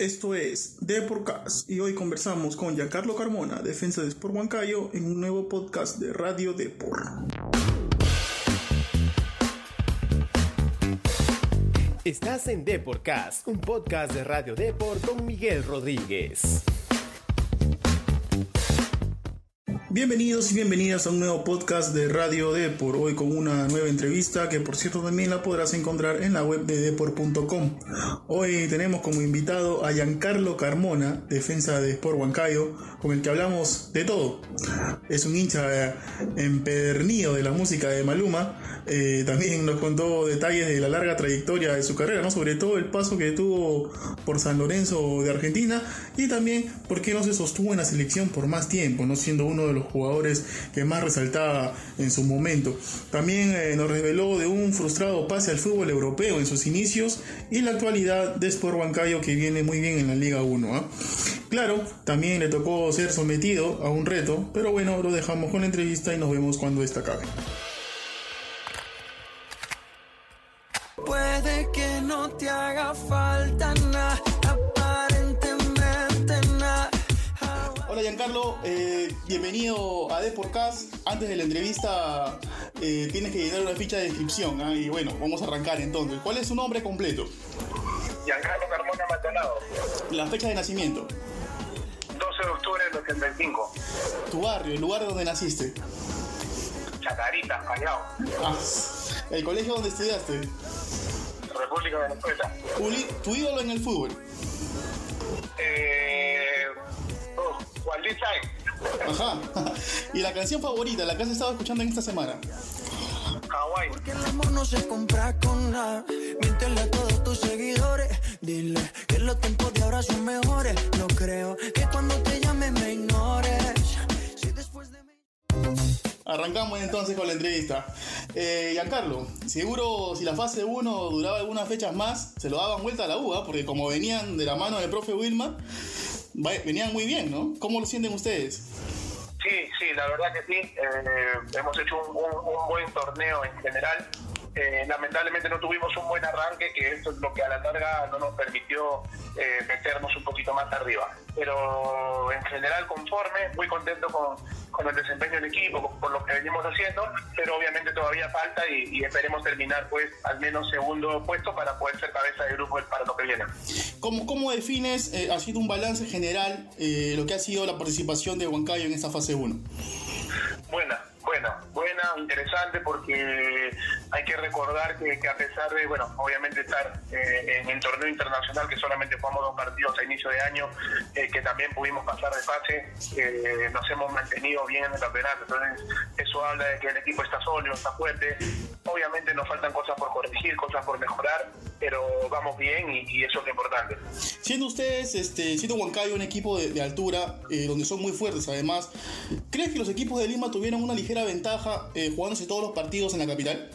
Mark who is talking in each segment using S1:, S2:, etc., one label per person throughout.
S1: Esto es The Podcast y hoy conversamos con Giancarlo Carmona, defensa de Sport Huancayo, en un nuevo podcast de Radio Depor.
S2: Estás en Deporcast, un podcast de Radio Depor con Miguel Rodríguez.
S1: Bienvenidos y bienvenidas a un nuevo podcast de Radio Depor, hoy con una nueva entrevista que por cierto también la podrás encontrar en la web de depor.com. Hoy tenemos como invitado a Giancarlo Carmona, defensa de Sport Huancayo, con el que hablamos de todo. Es un hincha empedernido de la música de Maluma, eh, también nos contó detalles de la larga trayectoria de su carrera, ¿no? sobre todo el paso que tuvo por San Lorenzo de Argentina y también por qué no se sostuvo en la selección por más tiempo, no siendo uno de los jugadores que más resaltaba en su momento. También eh, nos reveló de un frustrado pase al fútbol europeo en sus inicios y la actualidad de Sport Huancayo que viene muy bien en la Liga 1. ¿ah? Claro, también le tocó ser sometido a un reto, pero bueno, lo dejamos con la entrevista y nos vemos cuando esta acabe. A Deporcast. Antes de la entrevista eh, tienes que llenar una ficha de descripción ¿ah? y bueno, vamos a arrancar entonces. ¿Cuál es su nombre completo?
S3: Giancarlo Carmona Maldonado,
S1: La fecha de nacimiento,
S3: 12 de octubre del 85,
S1: tu barrio, el lugar donde naciste,
S3: Chacarita, Callao,
S1: Ah, el colegio donde estudiaste,
S3: República de Venezuela.
S1: Tu ídolo en el fútbol,
S3: Eh, oh, Wally Sainz,
S1: ajá, y la canción favorita, la que has estado escuchando en esta semana.
S3: Hawái,
S4: Que el amor no se compra con nada. Miéntele a todos tus seguidores. Dile que los tiempos de ahora son mejores. No creo que cuando te llame me ignores. Si después de mí.
S1: Arrancamos entonces con la entrevista. Eh, Giancarlo, seguro si la fase 1 duraba algunas fechas más, se lo daban vuelta a la UA, porque como venían de la mano del profe Wilma, venían muy bien, ¿no? ¿Cómo lo sienten ustedes?
S3: Sí, sí, la verdad que sí. Eh, hemos hecho un, buen torneo en general. Eh, lamentablemente no tuvimos un buen arranque, que esto es lo que a la larga no nos permitió eh, meternos un poquito más arriba. Pero en general conforme, muy contento con, con el desempeño del equipo, con- lo que venimos haciendo, pero obviamente todavía falta y, y esperemos terminar pues al menos segundo puesto para poder ser cabeza de grupo para lo que viene.
S1: ¿Cómo, cómo defines, eh, ha sido un balance general, eh, lo que ha sido la participación de Huancayo en esta fase 1?
S3: Buena, buena, buena, interesante porque hay que recordar que, a pesar de, bueno, obviamente estar eh, en el torneo internacional, que solamente jugamos dos partidos a inicio de año, eh, que también pudimos pasar de fase, eh, nos hemos mantenido bien en el campeonato. Entonces, eso habla de que el equipo está sólido, está fuerte. Obviamente nos faltan cosas por corregir, cosas por mejorar, pero vamos bien y, y eso es lo importante.
S1: Siendo ustedes, este, siendo Huancayo un equipo de, de altura, eh, donde son muy fuertes además, ¿crees que los equipos de Lima tuvieron una ligera ventaja eh, jugándose todos los partidos en la capital?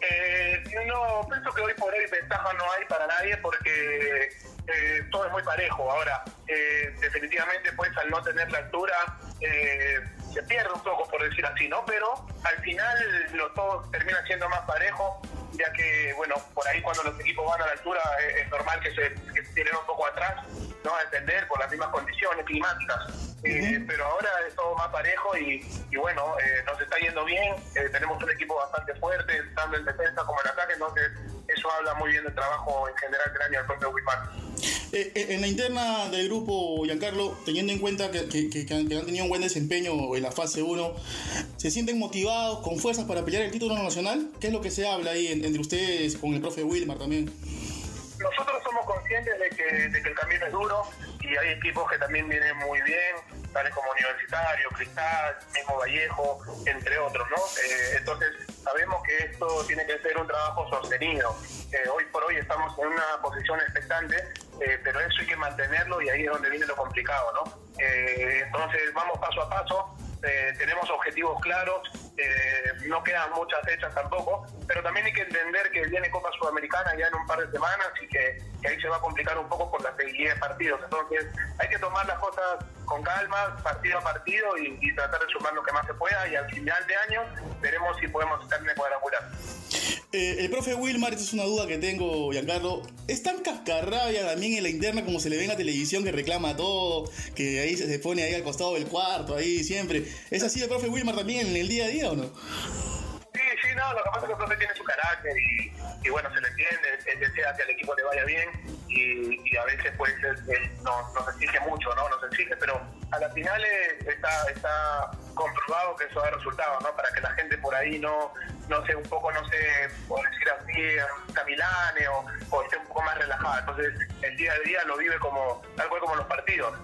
S3: Eh, no, pienso que hoy por hoy ventaja no hay para nadie porque eh, todo es muy parejo. Ahora, eh, definitivamente, pues al no tener la altura, eh, se pierde un poco, por decir así, ¿no? Pero al final lo todo termina siendo más parejo, ya que, bueno, por ahí cuando los equipos van a la altura eh, es normal que se, que se tiren un poco atrás, no a defender por las mismas condiciones climáticas. Eh, pero ahora es todo más parejo y, y bueno, eh, nos está yendo bien, eh, tenemos un equipo bastante fuerte, tanto en defensa como en ataque, entonces eso habla muy bien del trabajo en general del año del propio Wilmar.
S1: Eh, eh, en la interna del grupo, Giancarlo, teniendo en cuenta que, han, tenido un buen desempeño en la fase 1, ¿se sienten motivados, con fuerzas para pelear el título nacional? ¿Qué es lo que se habla ahí en- entre ustedes con el profe Wilmar también?
S3: Nosotros somos conscientes de que, el camino es duro y hay equipos que también vienen muy bien, tales como Universitario, Cristal, mismo Vallejo, entre otros, ¿no? Eh, entonces sabemos que esto tiene que ser un trabajo sostenido. Hoy por hoy estamos en una posición expectante, eh, pero eso hay que mantenerlo y ahí es donde viene lo complicado, ¿no? Eh, entonces vamos paso a paso, eh, tenemos objetivos claros, eh, no quedan muchas fechas tampoco, pero también hay que entender que viene Copa Sudamericana ya en un par de semanas y que, ahí se va a complicar un poco por la seguidilla de partidos. Entonces hay que tomar las cosas con calma, partido a partido y, y tratar de sumar lo que más se pueda y al final de año veremos si podemos estar en el cuadrangular.
S1: Eh, el profe Wilmar, esta es una duda que tengo, Giancarlo. ¿Es tan cascarrabia también en la interna como se le ve en la televisión que reclama todo, que ahí se pone ahí al costado del cuarto, ahí siempre? ¿Es así el profe Wilmar también en el día a día o no?
S3: Sí, sí, no, lo que pasa es que el profe tiene su carácter y, bueno, se le entiende, él desea que al equipo le vaya bien y, y a veces pues nos, nos exige mucho, ¿no? Nos exige, pero a las finales está, está comprobado que eso da resultados, ¿no? Para que la gente por ahí no, no sé, un poco, no sé, por decir así, camilane o, o esté un poco más relajada. Entonces, el día a día lo vive como, tal cual como los partidos.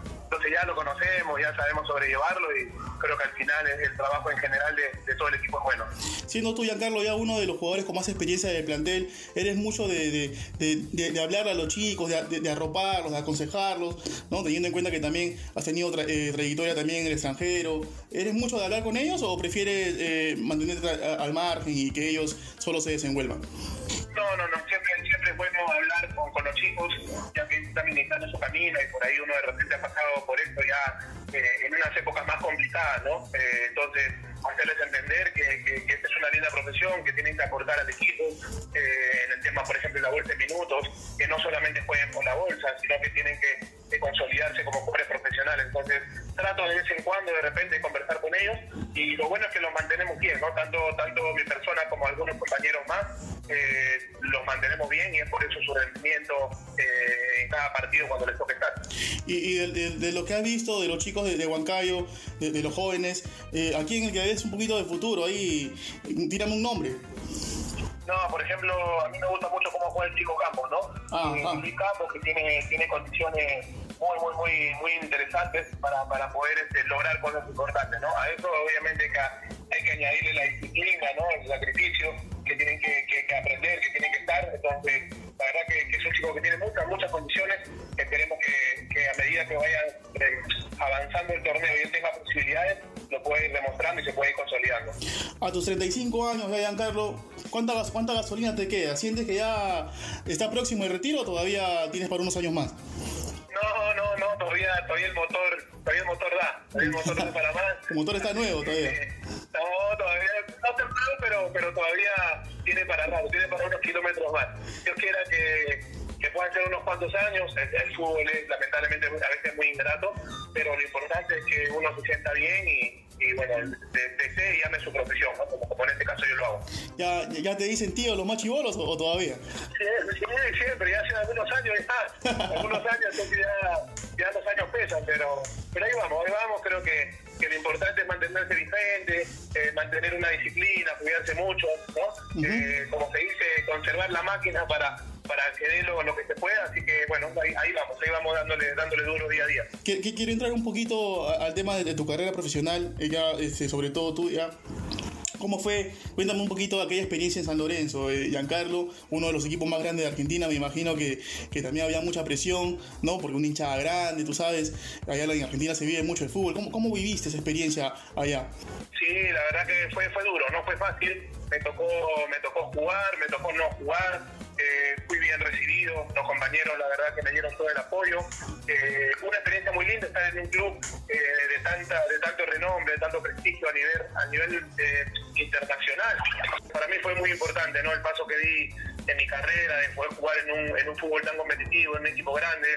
S3: Ya lo conocemos, ya sabemos sobrellevarlo y creo que al final el, trabajo en general de, de, todo el equipo es bueno.
S1: Siendo tú, Giancarlo, ya uno de los jugadores con más experiencia del plantel, eres mucho de, de, de, de hablar a los chicos, de, arroparlos, de aconsejarlos, ¿no? teniendo en cuenta que también has tenido tra eh, trayectoria también en el extranjero. ¿Eres mucho de hablar con ellos o prefieres eh, mantenerte al margen y que ellos solo se desenvuelvan?
S3: Los chicos, ya que están iniciando su camino y por ahí uno de repente ha pasado por esto ya eh, en unas épocas más complicadas, ¿no? Eh, entonces, hacerles entender que, esta es una linda profesión, que tienen que aportar al equipo eh, en el tema, por ejemplo, de la bolsa de minutos, que no solamente jueguen por la bolsa, sino que tienen que, que consolidarse como jugadores profesionales. Entonces, trato de vez en cuando de repente conversar con ellos y lo bueno es que los mantenemos bien, ¿no? Tanto, tanto mi persona como algunos compañeros más eh, los mantenemos bien y es por eso su rendimiento eh, en cada partido cuando les toque estar.
S1: Y, y de, de, de, lo que has visto de los chicos de, de Huancayo, de, los jóvenes, eh, aquí en el que ves un poquito de futuro, ahí tírame un nombre.
S3: No, por ejemplo, a mí me gusta mucho cómo juega el chico Campos, ¿no?
S1: Ah,
S3: ah. Luis Campos, que tiene, tiene condiciones muy, muy, muy, muy interesantes para, para poder este, lograr cosas importantes, ¿no? A eso obviamente que hay que añadirle la disciplina, ¿no? El sacrificio Esperemos que, que a medida que vaya eh, avanzando el torneo y él tenga posibilidades, lo puede ir demostrando y se puede ir consolidando.
S1: A tus 35 años, Giancarlo, ¿cuánta, ¿cuánta gasolina te queda? ¿Sientes que ya está próximo el retiro o todavía tienes para unos años más?
S3: No, no, no, todavía, todavía el motor, todavía el motor da, todavía el motor da para más.
S1: El motor está nuevo todavía.
S3: Eh, no, todavía, no temprano, pero, pero todavía tiene para rato, tiene para unos kilómetros más. Yo quiera que, puedan ser unos cuantos años, el, el, fútbol es lamentablemente a veces muy ingrato, pero lo importante es que uno se sienta bien y, y bueno, desee y ame su profesión, ¿no? como, como, en este caso yo lo hago.
S1: ¿Ya, ya te dicen tío los más chivolos o, o, todavía?
S3: Sí, sí, siempre, ya hace algunos años está, algunos años, ya, ya los años pesan, pero, pero ahí vamos, ahí vamos, creo que, que lo importante es mantenerse vigente, eh, mantener una disciplina, cuidarse mucho, ¿no? Uh -huh. eh, como se dice, conservar la máquina para para que dé lo, lo, que se pueda, así que bueno, ahí, ahí, vamos, ahí vamos dándole, dándole duro día a día.
S1: Que, que quiero entrar un poquito al tema de, de tu carrera profesional, ya, este, sobre todo tú ya. ¿Cómo fue? Cuéntame un poquito de aquella experiencia en San Lorenzo, eh, Giancarlo, uno de los equipos más grandes de Argentina, me imagino que, que también había mucha presión, ¿no? Porque una hinchada grande, tú sabes, allá en Argentina se vive mucho el fútbol. ¿Cómo, cómo viviste esa experiencia allá?
S3: Sí, la verdad que fue, fue duro, no fue fácil. Me tocó, me tocó jugar, me tocó no jugar, eh, los compañeros la verdad que me dieron todo el apoyo. Eh, una experiencia muy linda estar en un club eh, de tanta de tanto renombre, de tanto prestigio a nivel a nivel eh, internacional. Para mí fue muy importante ¿no? el paso que di en mi carrera, de poder jugar en un, en un fútbol tan competitivo, en un equipo grande.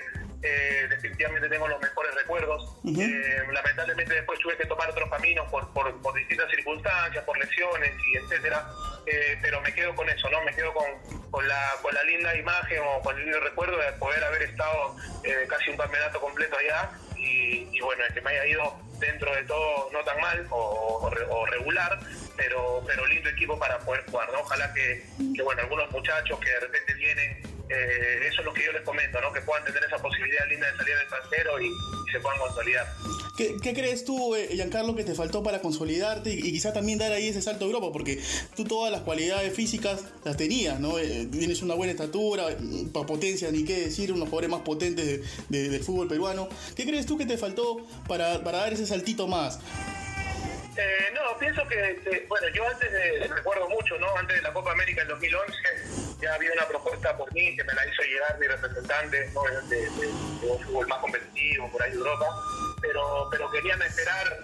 S3: Eh, definitivamente tengo los mejores recuerdos. Uh -huh. eh, lamentablemente después tuve que tomar otros caminos por, por, por distintas circunstancias, por lesiones y etcétera. Eh, pero me quedo con eso, ¿no? Me quedo con, con, la, con la linda imagen o con el lindo recuerdo de poder haber estado eh, casi un campeonato completo allá y, y, bueno, que me haya ido dentro de todo no tan mal o, o, o regular, pero, pero lindo equipo para poder jugar, ¿no? Ojalá que, que bueno, algunos muchachos que de repente vienen eh, eso es lo que yo les comento, ¿no? que puedan tener esa posibilidad linda de salir del trasero y, y se puedan consolidar.
S1: ¿Qué, ¿Qué, crees tú, eh, Giancarlo, que te faltó para consolidarte y, y, quizá también dar ahí ese salto a Europa? Porque tú todas las cualidades físicas las tenías, ¿no? Eh, tienes una buena estatura, para potencia, ni qué decir, unos jugadores más potentes de, de, del fútbol peruano. ¿Qué crees tú que te faltó para, para dar ese saltito más?
S3: Eh, no, pienso que, que, bueno, yo antes de, recuerdo mucho, ¿no? Antes de la Copa América en 2011, ya había una propuesta por mí que me la hizo llegar mi representante ¿no? de, de, fútbol más competitivo por ahí de Europa, pero, pero querían esperar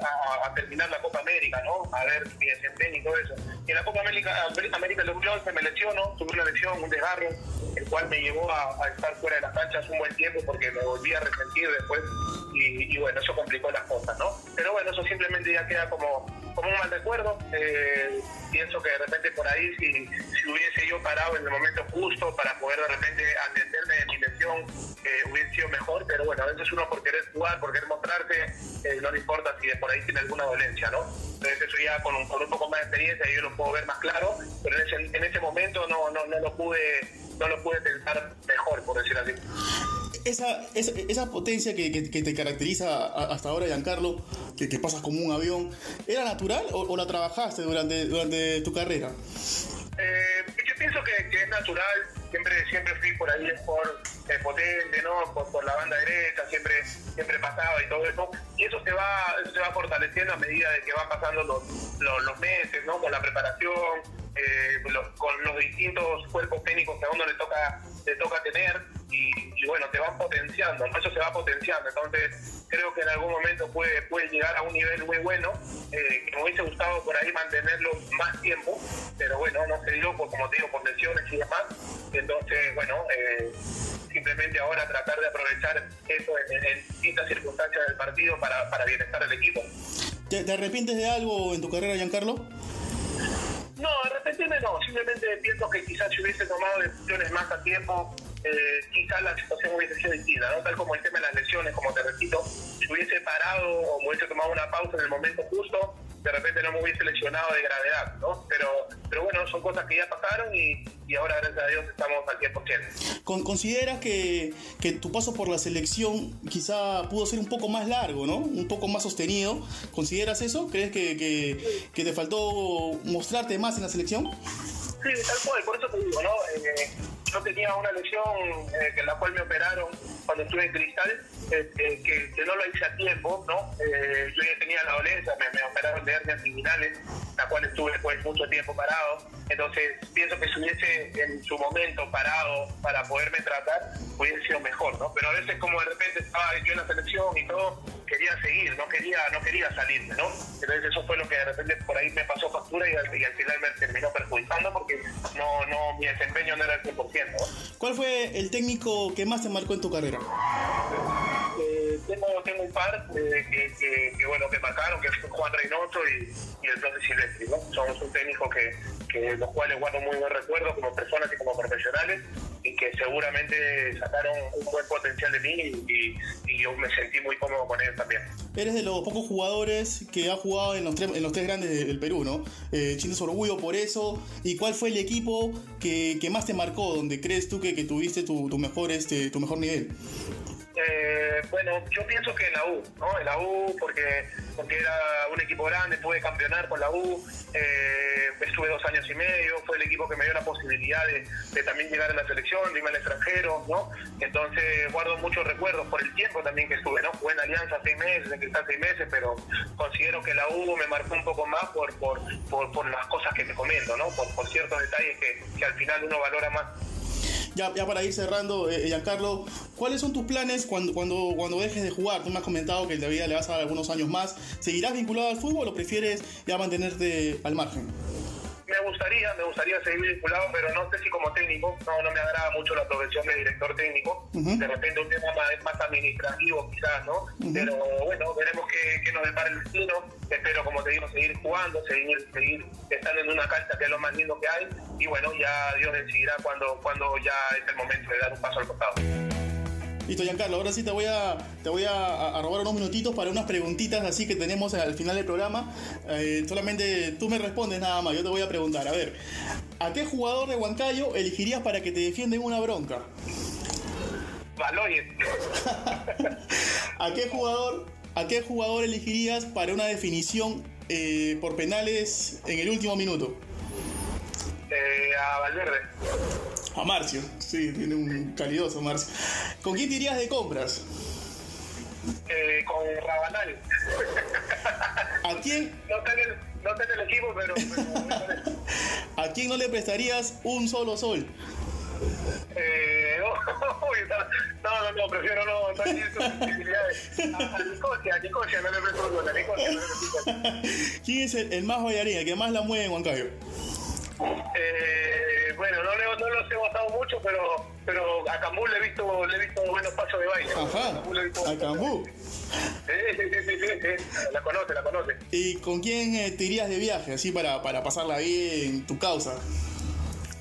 S3: a, terminar la Copa América, ¿no? A ver mi desempeño y todo eso. Y en la Copa América, América 2011 me lesiono, tuve una lesión, un desgarro, el cual me llevó a, a, estar fuera de las canchas un buen tiempo porque me volví a resentir después y, y bueno, eso complicó las cosas, ¿no? Pero bueno, eso simplemente ya queda como, un mal recuerdo. Eh, pienso que de repente por ahí, si, si hubiese yo parado en el momento justo para poder de repente atenderme de mi lesión, eh, hubiese sido mejor, pero bueno, a veces uno por querer jugar, por querer mostrarse, eh, no le importa si de por ahí tiene alguna dolencia, ¿no? Entonces eso ya con un, con un poco más de experiencia yo lo puedo ver más claro, pero en ese, en ese momento no, no, no lo pude no lo pude pensar mejor, por decir así.
S1: Esa, esa, esa potencia que, que, que, te caracteriza hasta ahora, Giancarlo, que, que pasas como un avión, ¿era natural o, la trabajaste durante, durante tu carrera?
S3: Eh, yo pienso que, es natural, siempre siempre fui por ahí por potente, ¿no? Por, por, la banda derecha, siempre siempre pasaba y todo eso, y eso se va eso se va fortaleciendo a medida de que van pasando los, los, meses, ¿no? Con la preparación, eh, con los distintos cuerpos técnicos que a uno le toca le toca tener y, y bueno, te van potenciando, ¿no? eso se va potenciando, entonces creo que en algún momento puede, puede llegar a un nivel muy bueno, eh, que me hubiese gustado por ahí mantenerlo más tiempo, pero bueno, no se dio, por, como te digo, por lesiones y demás, entonces bueno, eh, simplemente ahora tratar de aprovechar eso en, en distintas circunstancias del partido para, para bienestar del equipo.
S1: ¿Te, ¿Te arrepientes de algo en tu carrera, Giancarlo?
S3: No, arrepentirme no, simplemente pienso que quizás si hubiese tomado decisiones más a tiempo, eh, quizás la situación hubiese sido distinta, ¿no? Tal como el tema de las lesiones, como te repito, si hubiese parado o me hubiese tomado una pausa en el momento justo, de repente no me hubiese lesionado de gravedad, ¿no? Pero, pero bueno, son cosas que ya pasaron y, y ahora, gracias a Dios, estamos al 100%.
S1: Con, ¿Consideras que, que tu paso por la selección quizá pudo ser un poco más largo, ¿no? Un poco más sostenido. ¿Consideras eso? ¿Crees que, que, que te faltó mostrarte más en la selección?
S3: Sí, tal cual, por eso te digo, ¿no? Eh, yo tenía una lesión eh, en la cual me operaron cuando estuve en Cristal, eh, que, no lo hice a tiempo, ¿no? Eh, yo ya tenía la dolencia, me, operaron de hernias inguinales, la cual estuve después mucho tiempo parado. Entonces, pienso que si hubiese en su momento parado para poderme tratar, hubiese sido mejor, ¿no? Pero a veces como de repente estaba yo en la selección y todo, quería seguir, no quería, no quería salirme, ¿no? Entonces eso fue lo que de repente por ahí me pasó factura y al, y al final me terminó perjudicando porque no, no, mi desempeño no era el 100%. ¿no?
S1: ¿Cuál fue el técnico que más te marcó en tu carrera?
S3: Eh, tengo, tengo un par eh, que, que, que, bueno, que marcaron, que fue Juan Reynoso y, y el Profe Silvestri, ¿no? Somos un técnico que, que los cuales guardo muy buen recuerdo como personas y como profesionales seguramente sacaron un buen potencial de mí y, y, yo me sentí muy cómodo con ellos también.
S1: Eres de los pocos jugadores que ha jugado en los tres, en los tres grandes del Perú, ¿no? Eh, ¿Sientes orgullo por eso? ¿Y cuál fue el equipo que, que más te marcó, donde crees tú que, que tuviste tu, tu, mejor, este, tu mejor nivel?
S3: Eh, bueno, yo pienso que la U, ¿no? En la U, porque, porque era un equipo grande, pude campeonar con la U, eh, estuve dos años y medio, fue el equipo que me dio la posibilidad de, de también llegar a la selección, de irme al extranjero, ¿no? Entonces guardo muchos recuerdos por el tiempo también que estuve, ¿no? Jugué en Alianza seis meses, en Cristal seis meses, pero considero que la U me marcó un poco más por, por, por, por las cosas que te comento, ¿no? Por, por ciertos detalles que, que al final uno valora más.
S1: Ya, para ir cerrando, eh, Giancarlo, ¿cuáles son tus planes cuando, cuando, cuando dejes de jugar? Tú me has comentado que todavía le vas a dar algunos años más. ¿Seguirás vinculado al fútbol o prefieres ya mantenerte al margen?
S3: Me gustaría, me gustaría seguir vinculado, pero no sé si como técnico, no, no me agrada mucho la profesión de director técnico. Uh -huh. De repente un tema más, más administrativo quizás, ¿no? Uh -huh. Pero bueno, veremos qué, qué nos depara el destino. Espero, como te digo, seguir jugando, seguir, seguir estando en una cancha que es lo más lindo que hay. Y bueno, ya Dios decidirá cuando, cuando ya es el momento de dar un paso al costado.
S1: Listo, Giancarlo, ahora sí te voy a, te voy a, a, robar unos minutitos para unas preguntitas así que tenemos al final del programa. Eh, solamente tú me respondes nada más, yo te voy a preguntar. A ver, ¿a qué jugador de Huancayo elegirías para que te defienda en una bronca?
S3: Baloyes.
S1: ¿A qué jugador, a qué jugador elegirías para una definición eh, por penales en el último minuto?
S3: Eh, a Valverde.
S1: A Marcio, sí, tiene un calidoso Marcio. ¿Con quién te irías de compras?
S3: Eh, con Rabanal.
S1: ¿A quién?
S3: No está en el, no el equipo, pero... pero
S1: ¿A quién no le prestarías un solo sol?
S3: Eh, no, no, no, prefiero no, no hay susceptibilidades. A, a Nicosia, a Nicosia no le presto fútbol, a Nicosia no le presto
S1: ¿Quién es el, el más bailarín, el que más la mueve en Huancayo?
S3: Eh, bueno, no, le, no los he gozado mucho, pero, pero a Cambú le he visto, le he visto buenos pasos de baile.
S1: Ajá,
S3: visto
S1: a Cambú.
S3: Sí, sí, sí, sí, sí, sí, la conoce, la conoce.
S1: ¿Y con quién eh, te irías de viaje, así para, para pasarla bien, tu causa?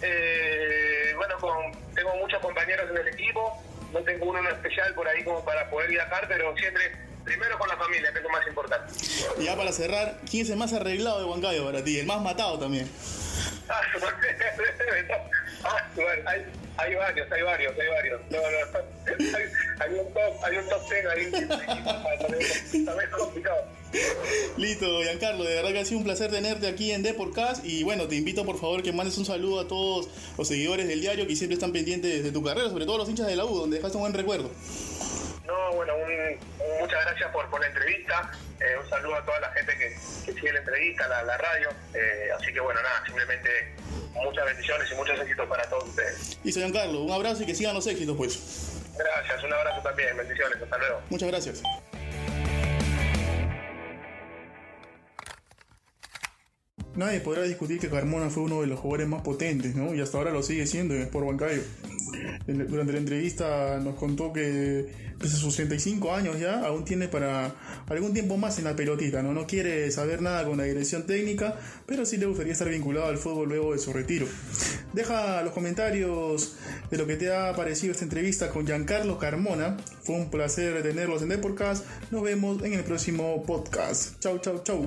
S3: Eh, bueno, con, tengo muchos compañeros en el equipo, no tengo uno en especial por ahí como para poder viajar, pero siempre, primero con la familia, que es lo más importante.
S1: Y ya para cerrar, ¿quién es el más arreglado de Huancayo para ti? El más matado también.
S3: Ah, bueno, hay, hay varios, hay varios, hay varios. No, no, hay, hay un top, hay un top ten ahí. También es complicado.
S1: Listo, Giancarlo, de verdad que ha sido un placer tenerte aquí en Deportcast y bueno, te invito por favor que mandes un saludo a todos los seguidores del diario que siempre están pendientes de tu carrera, sobre todo los hinchas de la U, donde dejaste un buen recuerdo.
S3: No, bueno, un, un- muchas gracias por, por la entrevista. Eh, un saludo a toda la gente que, que sigue la entrevista, la, la radio. Eh, así que bueno, nada, simplemente muchas bendiciones y muchos éxitos para todos ustedes.
S1: Listo, Giancarlo, un abrazo y que sigan los éxitos pues.
S3: Gracias, un abrazo también, bendiciones, hasta luego.
S1: Muchas gracias. Nadie podrá discutir que Carmona fue uno de los jugadores más potentes, ¿no? Y hasta ahora lo sigue siendo en Sport Huancayo. Durante la entrevista nos contó que pese a sus 35 años ya, aún tiene para algún tiempo más en la pelotita, ¿no? No quiere saber nada con la dirección técnica, pero sí le gustaría estar vinculado al fútbol luego de su retiro. Deja los comentarios de lo que te ha parecido esta entrevista con Giancarlo Carmona. Fue un placer tenerlos en Deportcast. Nos vemos en el próximo podcast. Chau, chau, chau.